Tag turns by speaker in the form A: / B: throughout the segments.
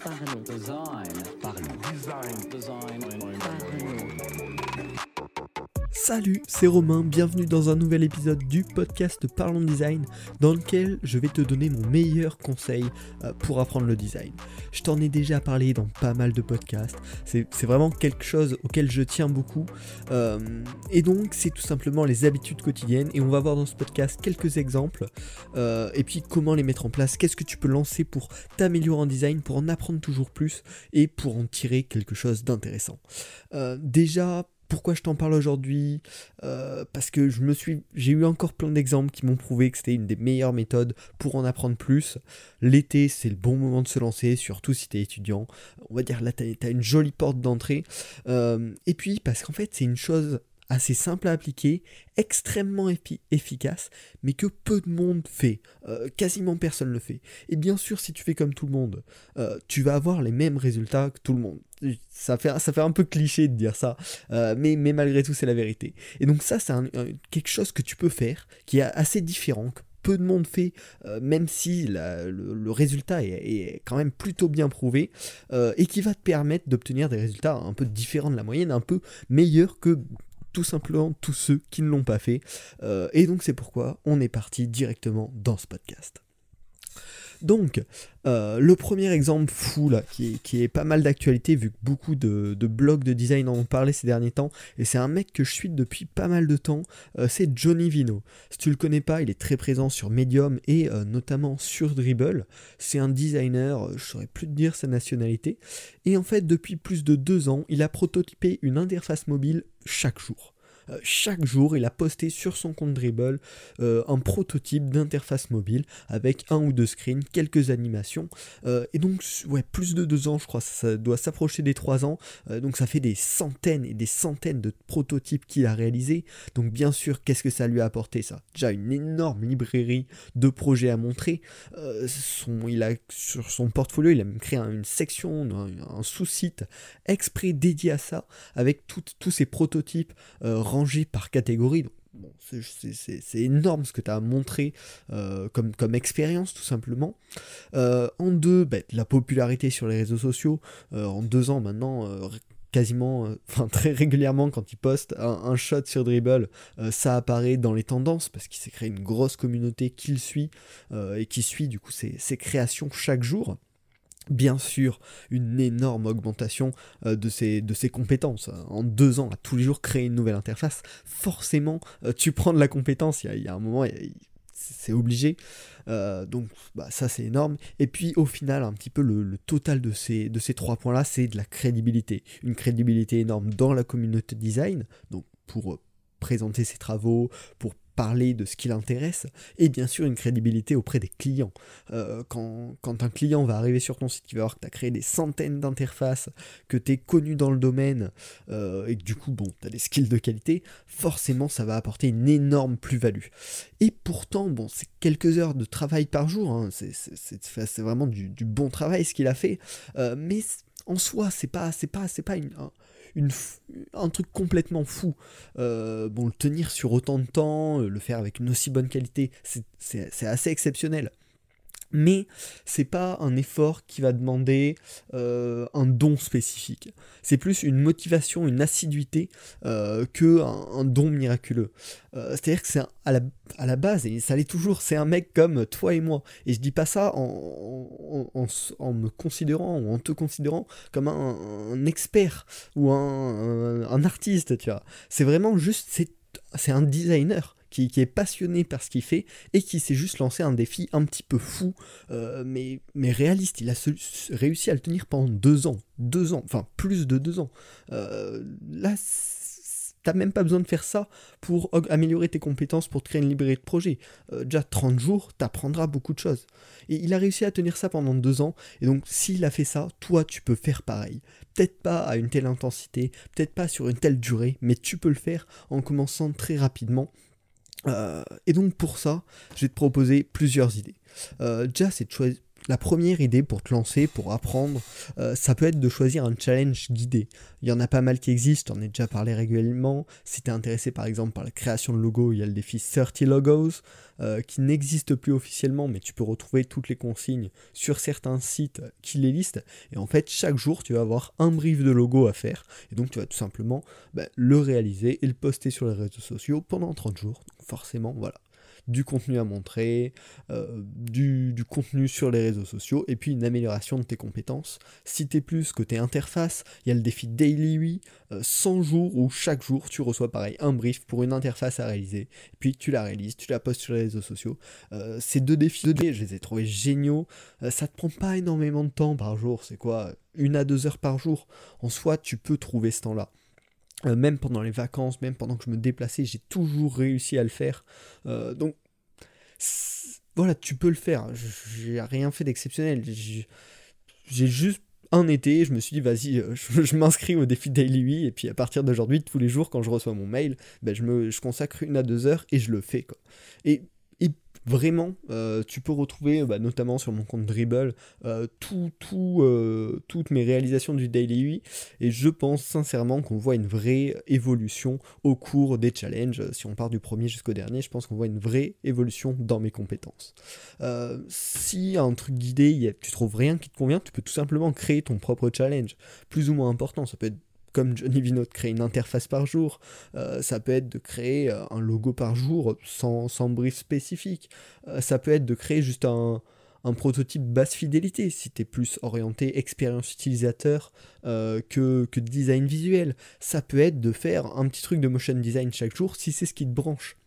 A: Parlons.
B: Design. Parlons.
C: Design.
B: Design.
A: Parlons.
D: Salut, c'est Romain, bienvenue dans un nouvel épisode du podcast Parlons Design dans lequel je vais te donner mon meilleur conseil euh, pour apprendre le design. Je t'en ai déjà parlé dans pas mal de podcasts, c'est vraiment quelque chose auquel je tiens beaucoup euh, et donc c'est tout simplement les habitudes quotidiennes et on va voir dans ce podcast quelques exemples euh, et puis comment les mettre en place, qu'est-ce que tu peux lancer pour t'améliorer en design, pour en apprendre toujours plus et pour en tirer quelque chose d'intéressant. Déjà, pourquoi je t'en parle aujourd'hui Euh, Parce que je me suis, j'ai eu encore plein d'exemples qui m'ont prouvé que c'était une des meilleures méthodes pour en apprendre plus. L'été, c'est le bon moment de se lancer, surtout si tu es étudiant. On va dire là, tu as, une jolie porte d'entrée. Euh, et puis, parce qu'en fait, c'est une chose assez simple à appliquer, extrêmement effi- efficace, mais que peu de monde fait. Euh, quasiment personne le fait. Et bien sûr, si tu fais comme tout le monde, euh, tu vas avoir les mêmes résultats que tout le monde. Ça fait, ça fait un peu cliché de dire ça, euh, mais, mais malgré tout, c'est la vérité. Et donc ça, c'est quelque chose que tu peux faire, qui est assez différent, que peu de monde fait, même si le, le résultat est, quand même plutôt bien prouvé, et qui va te permettre d'obtenir des résultats un peu différents de la moyenne, un peu meilleurs que tout simplement tous ceux qui ne l'ont pas fait. Euh, et donc c'est pourquoi on est parti directement dans ce podcast. Donc, euh, le premier exemple fou là, qui est, pas mal d'actualité, vu que beaucoup de, blogs de design en ont parlé ces derniers temps, et c'est un mec que je suis depuis pas mal de temps, euh, c'est Johnny Vino. Si tu le connais pas, il est très présent sur Medium et euh, notamment sur Dribble. C'est un designer, je saurais plus te dire sa nationalité, et en fait, depuis plus de deux ans, il a prototypé une interface mobile chaque jour. Euh, chaque jour, il a posté sur son compte Dribble euh, un prototype d'interface mobile avec un ou deux screens, quelques animations. Euh, et donc, ouais, plus de deux ans, je crois, ça doit s'approcher des trois ans. Donc, ça fait des centaines et des centaines de prototypes qu'il a réalisés. Donc, bien sûr, qu'est-ce que ça lui a apporté ça? Déjà, une énorme librairie de projets à montrer. Il a, sur son portfolio, il a même créé un- une section, un, sous-site exprès dédié à ça, avec tous ces prototypes euh, par catégorie. C'est- énorme ce que tu as montré euh, comme, expérience, tout simplement. Euh, en deux, bah, la popularité sur les réseaux sociaux. Euh, en deux ans maintenant, quasiment, très régulièrement, quand il poste un, shot sur Dribble, ça apparaît dans les tendances parce qu'il s'est créé une grosse communauté qui le suit et qui suit du coup ses créations chaque jour. Bien sûr, une énorme augmentation euh, de, ses, de ses compétences. En deux ans, à tous les jours créer une nouvelle interface, forcément, euh, tu prends de la compétence. Il y a, un moment, c'est obligé. Euh, donc bah, ça c'est énorme. Et puis au final, un petit peu le, le total de ces, de ces trois points-là, c'est de la crédibilité. Une crédibilité énorme dans la communauté design, donc pour présenter ses travaux, pour parler de ce qui l'intéresse, et bien sûr une crédibilité auprès des clients. Euh, quand, quand un client va arriver sur ton site, il va voir que tu as créé des centaines d'interfaces, que tu es connu dans le domaine, euh, et que du coup, bon, tu as des skills de qualité, forcément ça va apporter une énorme plus-value. Et pourtant, bon, c'est quelques heures de travail par jour, hein, c'est- vraiment du, bon travail ce qu'il a fait, euh, mais en soi, c'est pas, c'est pas, c'est pas une, un, une un truc complètement fou. Euh, bon, le tenir sur autant de temps, euh, le faire avec une aussi bonne qualité, c'est assez exceptionnel. Mais c'est pas un effort qui va demander euh, un don spécifique. C'est plus une motivation, une assiduité euh, que un, don miraculeux. Euh, C'est-à-dire que c'est à la, à la base, et ça l'est toujours, c'est un mec comme toi et moi. Et je dis pas ça en, en- me considérant ou en te considérant comme un, expert ou un, un- artiste, tu vois. C'est vraiment juste, c'est un designer qui, est passionné par ce qu'il fait et qui s'est juste lancé un défi un petit peu fou, euh, mais, mais réaliste. Il a réussi à le tenir pendant deux ans. Deux ans, enfin plus de deux ans. Euh, là, t'as même pas besoin de faire ça pour améliorer tes compétences, pour créer une librairie de projet. Euh, déjà 30 jours, t'apprendras beaucoup de choses. Et il a réussi à tenir ça pendant deux ans, et donc s'il a fait ça, toi tu peux faire pareil. Peut-être pas à une telle intensité, peut-être pas sur une telle durée, mais tu peux le faire en commençant très rapidement. Euh, et donc pour ça, je vais te proposer plusieurs idées. Euh, déjà, c'est de la première idée pour te lancer, pour apprendre, euh, ça peut être de choisir un challenge guidé. Il y en a pas mal qui existent, j'en ai déjà parlé régulièrement. Si tu es intéressé par exemple par la création de logos, il y a le défi 30 logos euh, qui n'existe plus officiellement, mais tu peux retrouver toutes les consignes sur certains sites qui les listent. Et en fait, chaque jour, tu vas avoir un brief de logo à faire. Et donc, tu vas tout simplement bah, le réaliser et le poster sur les réseaux sociaux pendant 30 jours. Donc, forcément, voilà du contenu à montrer, euh, du, contenu sur les réseaux sociaux, et puis une amélioration de tes compétences. Si t'es plus côté interface, il y a le défi Daily 8, 100 jours où chaque jour tu reçois pareil un brief pour une interface à réaliser, puis tu la réalises, tu la postes sur les réseaux sociaux. Euh, ces deux défis, je les ai trouvés géniaux. Euh, ça te prend pas énormément de temps par jour, c'est quoi Une à deux heures par jour? En soi, tu peux trouver ce temps-là. Euh, même pendant les vacances, même pendant que je me déplaçais, j'ai toujours réussi à le faire. Euh, donc, voilà, tu peux le faire. J'ai rien fait d'exceptionnel. J'ai juste un été, je me suis dit, vas-y, euh, je, m'inscris au défi Daily 8, et puis à partir d'aujourd'hui, tous les jours, quand je reçois mon mail, ben, je, me, je consacre une à deux heures et je le fais. Quoi. Et Vraiment, euh, tu peux retrouver, bah, notamment sur mon compte Dribble, euh, tout, tout, euh, toutes mes réalisations du Daily 8. Et je pense sincèrement qu'on voit une vraie évolution au cours des challenges. Si on part du premier jusqu'au dernier, je pense qu'on voit une vraie évolution dans mes compétences. si un truc guidé, tu trouves rien qui te convient, tu peux tout simplement créer ton propre challenge, plus ou moins important. Ça peut être comme Johnny Vino de créer une interface par jour, euh, ça peut être de créer euh, un logo par jour sans, sans brief spécifique, euh, ça peut être de créer juste un, prototype basse fidélité si tu es plus orienté expérience utilisateur que, que design visuel, ça peut être de faire un petit truc de motion design chaque jour si c'est ce qui te branche.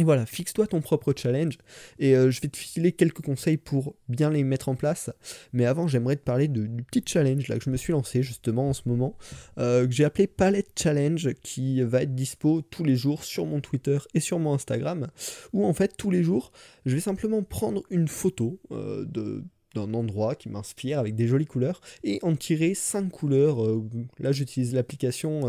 D: Et voilà, fixe-toi ton propre challenge et euh, je vais te filer quelques conseils pour bien les mettre en place. Mais avant, j'aimerais te parler du petit challenge là que je me suis lancé justement en ce moment, euh, que j'ai appelé Palette Challenge, qui va être dispo tous les jours sur mon Twitter et sur mon Instagram, où en fait tous les jours, je vais simplement prendre une photo euh, de d'un endroit qui m'inspire avec des jolies couleurs et en tirer 5 couleurs. là j'utilise l'application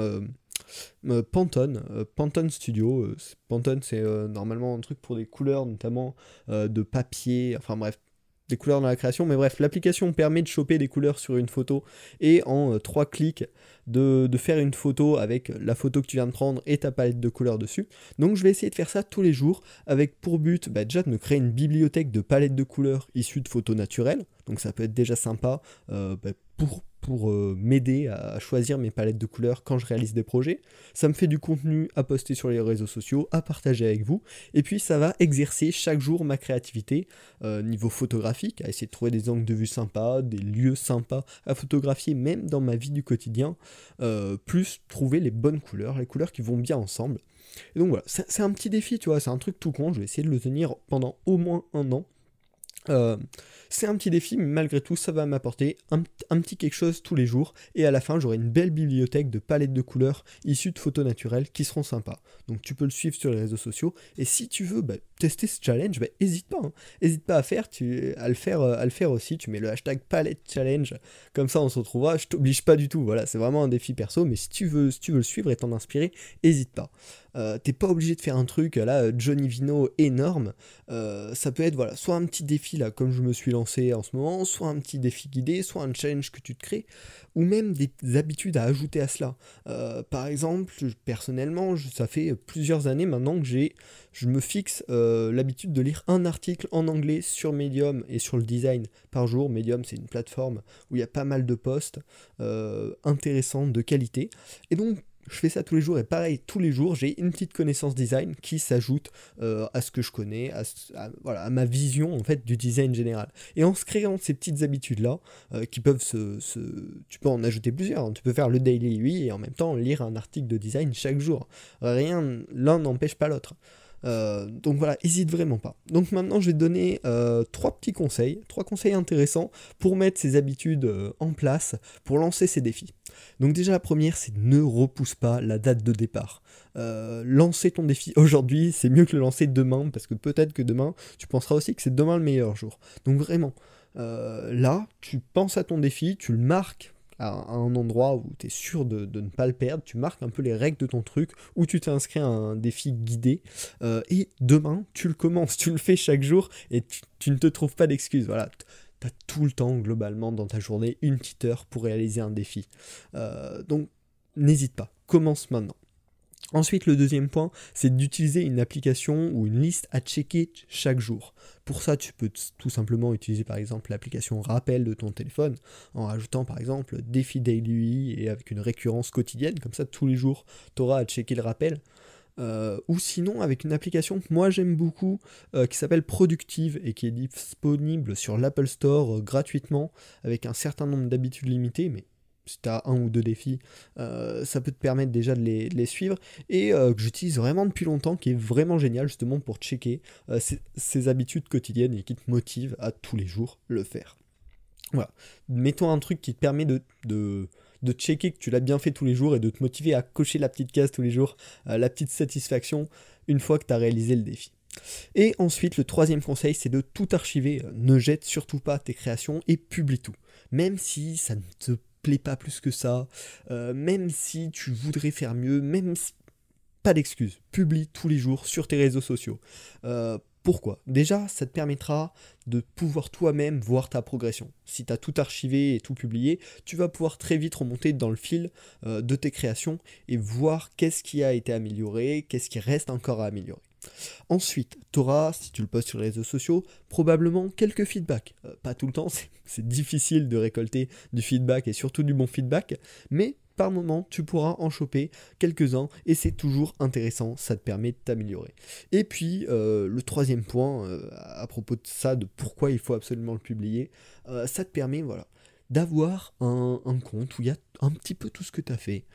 D: Pantone, euh, Pantone Studio. Euh, Pantone, c'est normalement un truc pour des couleurs, notamment de papier, enfin bref, des couleurs dans la création. Mais bref, l'application permet de choper des couleurs sur une photo et en trois clics de, faire une photo avec la photo que tu viens de prendre et ta palette de couleurs dessus. Donc je vais essayer de faire ça tous les jours avec pour but bah, déjà de me créer une bibliothèque de palettes de couleurs issues de photos naturelles. Donc ça peut être déjà sympa bah, pour pour euh, m'aider à choisir mes palettes de couleurs quand je réalise des projets. Ça me fait du contenu à poster sur les réseaux sociaux, à partager avec vous. Et puis ça va exercer chaque jour ma créativité euh, niveau photographique, à essayer de trouver des angles de vue sympas, des lieux sympas à photographier même dans ma vie du quotidien. Euh, plus trouver les bonnes couleurs, les couleurs qui vont bien ensemble. Et donc voilà, c'est un petit défi, tu vois, c'est un truc tout con, je vais essayer de le tenir pendant au moins un an. Euh, c'est un petit défi, mais malgré tout, ça va m'apporter un, petit quelque chose tous les jours. Et à la fin, j'aurai une belle bibliothèque de palettes de couleurs issues de photos naturelles qui seront sympas. Donc tu peux le suivre sur les réseaux sociaux. Et si tu veux bah, tester ce challenge, bah, hésite pas. N'hésite hein. pas à, faire, tu, à, le faire, euh, à le faire aussi. Tu mets le hashtag palette challenge. Comme ça, on se retrouvera. Je t'oblige pas du tout. Voilà, c'est vraiment un défi perso. Mais si tu veux, si tu veux le suivre et t'en inspirer, hésite pas. Euh, t'es pas obligé de faire un truc là, Johnny Vino énorme. Euh, ça peut être voilà, soit un petit défi là, comme je me suis lancé en ce moment, soit un petit défi guidé, soit un challenge que tu te crées, ou même des habitudes à ajouter à cela. Euh, par exemple, personnellement, ça fait plusieurs années maintenant que j'ai, je me fixe l'habitude de lire un article en anglais sur Medium et sur le design par jour. Medium, c'est une plateforme où il y a pas mal de posts intéressants, de qualité. Et donc, je fais ça tous les jours et pareil, tous les jours, j'ai une petite connaissance design qui s'ajoute euh, à ce que je connais, à, voilà, à, ma vision en fait du design général. Et en se créant ces petites habitudes-là, euh, qui peuvent se, Tu peux en ajouter plusieurs. Hein. Tu peux faire le daily oui et en même temps lire un article de design chaque jour. Rien, l'un n'empêche pas l'autre. Euh, donc voilà, hésite vraiment pas. Donc maintenant, je vais te donner euh, trois petits conseils, trois conseils intéressants pour mettre ces habitudes euh, en place, pour lancer ces défis. Donc déjà, la première, c'est ne repousse pas la date de départ. lancer ton défi aujourd'hui, c'est mieux que le lancer demain, parce que peut-être que demain, tu penseras aussi que c'est demain le meilleur jour. Donc vraiment, là, tu penses à ton défi, tu le marques à un endroit où tu es sûr de, ne pas le perdre, tu marques un peu les règles de ton truc, où tu t'es inscrit à un défi guidé, euh, et demain, tu le commences, tu le fais chaque jour, et tu, ne te trouves pas d'excuses. Voilà, tu as tout le temps globalement dans ta journée une petite heure pour réaliser un défi. Euh, donc n'hésite pas, commence maintenant. Ensuite, le deuxième point, c'est d'utiliser une application ou une liste à checker chaque jour. Pour ça, tu peux tout simplement utiliser par exemple l'application rappel de ton téléphone en rajoutant par exemple défi daily et avec une récurrence quotidienne. Comme ça, tous les jours, tu auras à checker le rappel. Euh, ou sinon avec une application que moi j'aime beaucoup euh, qui s'appelle Productive et qui est disponible sur l'Apple Store euh, gratuitement avec un certain nombre d'habitudes limitées, mais si tu un ou deux défis, ça peut te permettre déjà de les, suivre, et que j'utilise vraiment depuis longtemps, qui est vraiment génial justement pour checker ces, habitudes quotidiennes et qui te motive à tous les jours le faire. Voilà. Mettons un truc qui te permet de, de checker que tu l'as bien fait tous les jours et de te motiver à cocher la petite case tous les jours, euh, la petite satisfaction une fois que tu as réalisé le défi. Et ensuite, le troisième conseil, c'est de tout archiver. Ne jette surtout pas tes créations et publie tout. Même si ça ne te plaît pas plus que ça, euh, même si tu voudrais faire mieux, même si... Pas d'excuses. Publie tous les jours sur tes réseaux sociaux. Euh, pourquoi? Déjà, ça te permettra de pouvoir toi-même voir ta progression. Si tu as tout archivé et tout publié, tu vas pouvoir très vite remonter dans le fil euh, de tes créations et voir qu'est-ce qui a été amélioré, qu'est-ce qui reste encore à améliorer. Ensuite, tu auras, si tu le postes sur les réseaux sociaux, probablement quelques feedbacks. Euh, pas tout le temps, c'est difficile de récolter du feedback et surtout du bon feedback, mais par moment, tu pourras en choper quelques-uns et c'est toujours intéressant, ça te permet de t'améliorer. Et puis, euh, le troisième point, euh, à propos de ça, de pourquoi il faut absolument le publier, ça te permet, voilà, d'avoir un, compte où il y a un petit peu tout ce que tu as fait.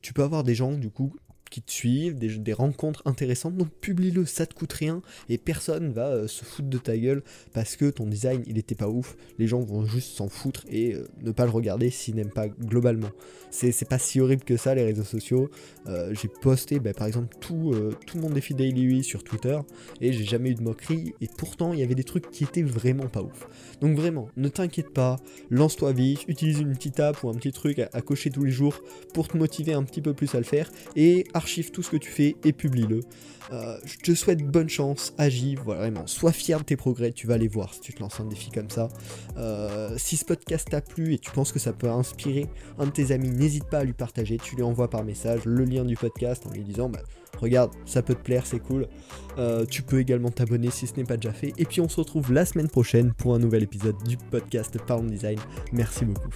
D: tu peux avoir des gens, du coup, qui te suivent, des, rencontres intéressantes, donc publie-le, ça te coûte rien et personne va euh, se foutre de ta gueule parce que ton design il était pas ouf. Les gens vont juste s'en foutre et euh, ne pas le regarder s'ils n'aiment pas globalement. C'est pas si horrible que ça les réseaux sociaux. Euh, j'ai posté bah, par exemple tout, tout mon défi Daily sur Twitter et j'ai jamais eu de moquerie et pourtant il y avait des trucs qui étaient vraiment pas ouf. Donc vraiment, ne t'inquiète pas, lance-toi vite, utilise une petite app ou un petit truc à, à cocher tous les jours pour te motiver un petit peu plus à le faire et archive tout ce que tu fais et publie-le. Euh, je te souhaite bonne chance, agis, voilà, vraiment, sois fier de tes progrès, tu vas les voir si tu te lances un défi comme ça. Euh, si ce podcast t'a plu et tu penses que ça peut inspirer un de tes amis, n'hésite pas à lui partager, tu lui envoies par message le lien du podcast en lui disant bah, regarde, ça peut te plaire, c'est cool. Euh, tu peux également t'abonner si ce n'est pas déjà fait. Et puis on se retrouve la semaine prochaine pour un nouvel épisode du podcast Parlons Design. Merci beaucoup.